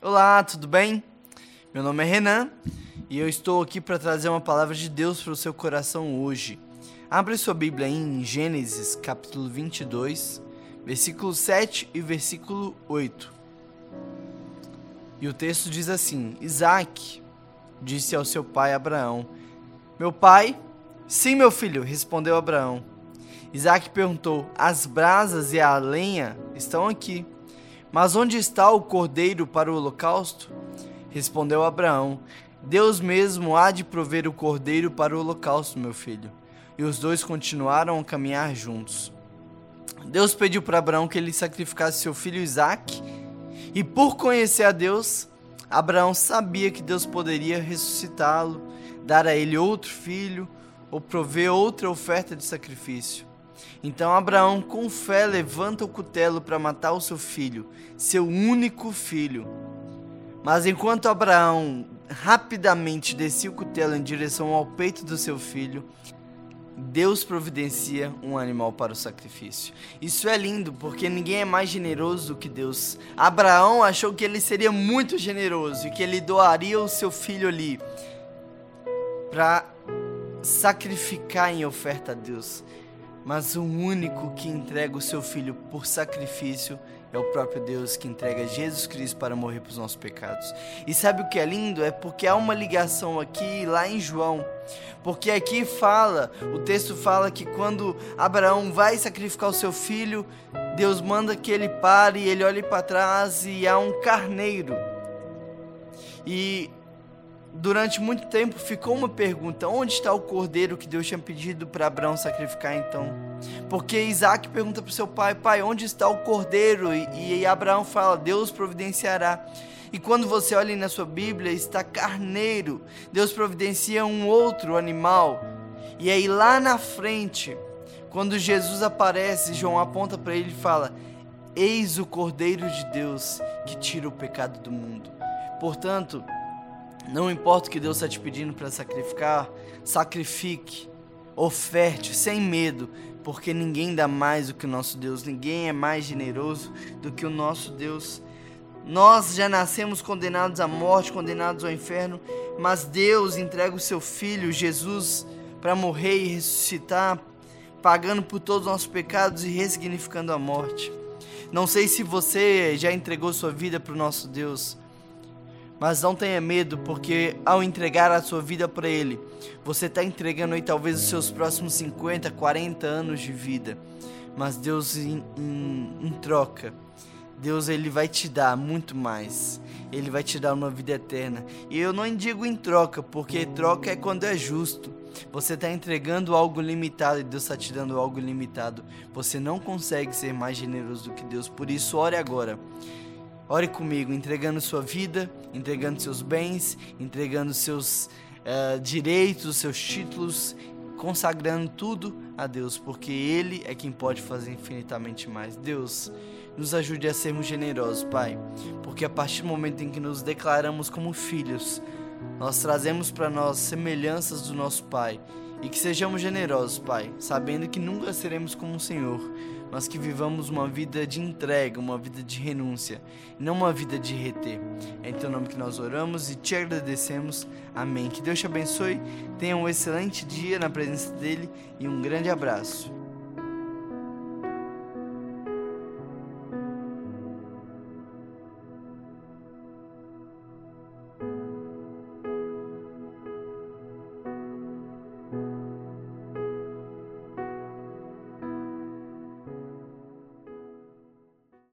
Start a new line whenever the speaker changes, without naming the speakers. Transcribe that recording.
Olá, tudo bem? Meu nome é Renan e eu estou aqui para trazer uma palavra de Deus para o seu coração hoje. Abre sua Bíblia em Gênesis, capítulo 22, versículo 7 e versículo 8. E o texto diz assim: Isaac disse ao seu pai Abraão: Meu pai? Sim, meu filho, respondeu Abraão. Isaac perguntou: As brasas e a lenha estão aqui mas onde está o cordeiro para o holocausto? Respondeu Abraão: Deus mesmo há de prover o cordeiro para o holocausto, meu filho. E os dois continuaram a caminhar juntos. Deus pediu para Abraão que ele sacrificasse seu filho Isaque, e por conhecer a Deus, Abraão sabia que Deus poderia ressuscitá-lo, dar a ele outro filho ou prover outra oferta de sacrifício. Então Abraão, com fé, levanta o cutelo para matar o seu filho, seu único filho. Mas enquanto Abraão rapidamente descia o cutelo em direção ao peito do seu filho, Deus providencia um animal para o sacrifício. Isso é lindo, porque ninguém é mais generoso do que Deus. Abraão achou que ele seria muito generoso e que ele doaria o seu filho ali para sacrificar em oferta a Deus mas o único que entrega o seu filho por sacrifício é o próprio Deus que entrega Jesus Cristo para morrer pelos nossos pecados. E sabe o que é lindo? É porque há uma ligação aqui lá em João. Porque aqui fala, o texto fala que quando Abraão vai sacrificar o seu filho, Deus manda que ele pare, ele olhe para trás e há um carneiro. E durante muito tempo ficou uma pergunta: onde está o cordeiro que Deus tinha pedido para Abraão sacrificar então? Porque Isaac pergunta para seu pai: pai, onde está o cordeiro? E, e Abraão fala: Deus providenciará. E quando você olha na sua Bíblia, está carneiro. Deus providencia um outro animal. E aí lá na frente, quando Jesus aparece, João aponta para ele e fala: Eis o Cordeiro de Deus que tira o pecado do mundo. Portanto, não importa o que Deus está te pedindo para sacrificar, sacrifique, oferte, sem medo, porque ninguém dá mais do que o nosso Deus, ninguém é mais generoso do que o nosso Deus. Nós já nascemos condenados à morte, condenados ao inferno, mas Deus entrega o seu Filho, Jesus, para morrer e ressuscitar, pagando por todos os nossos pecados e ressignificando a morte. Não sei se você já entregou sua vida para o nosso Deus. Mas não tenha medo, porque ao entregar a sua vida para Ele, você está entregando aí talvez os seus próximos 50, 40 anos de vida. Mas Deus, em, em, em troca, Deus ele vai te dar muito mais. Ele vai te dar uma vida eterna. E eu não digo em troca, porque troca é quando é justo. Você está entregando algo limitado e Deus está te dando algo limitado. Você não consegue ser mais generoso do que Deus. Por isso, ore agora. Ore comigo, entregando sua vida, entregando seus bens, entregando seus uh, direitos, seus títulos, consagrando tudo a Deus, porque Ele é quem pode fazer infinitamente mais. Deus, nos ajude a sermos generosos, Pai, porque a partir do momento em que nos declaramos como filhos, nós trazemos para nós semelhanças do nosso Pai e que sejamos generosos, Pai, sabendo que nunca seremos como o Senhor mas que vivamos uma vida de entrega, uma vida de renúncia, não uma vida de reter. É em teu nome que nós oramos e te agradecemos. Amém. Que Deus te abençoe, tenha um excelente dia na presença dele e um grande abraço.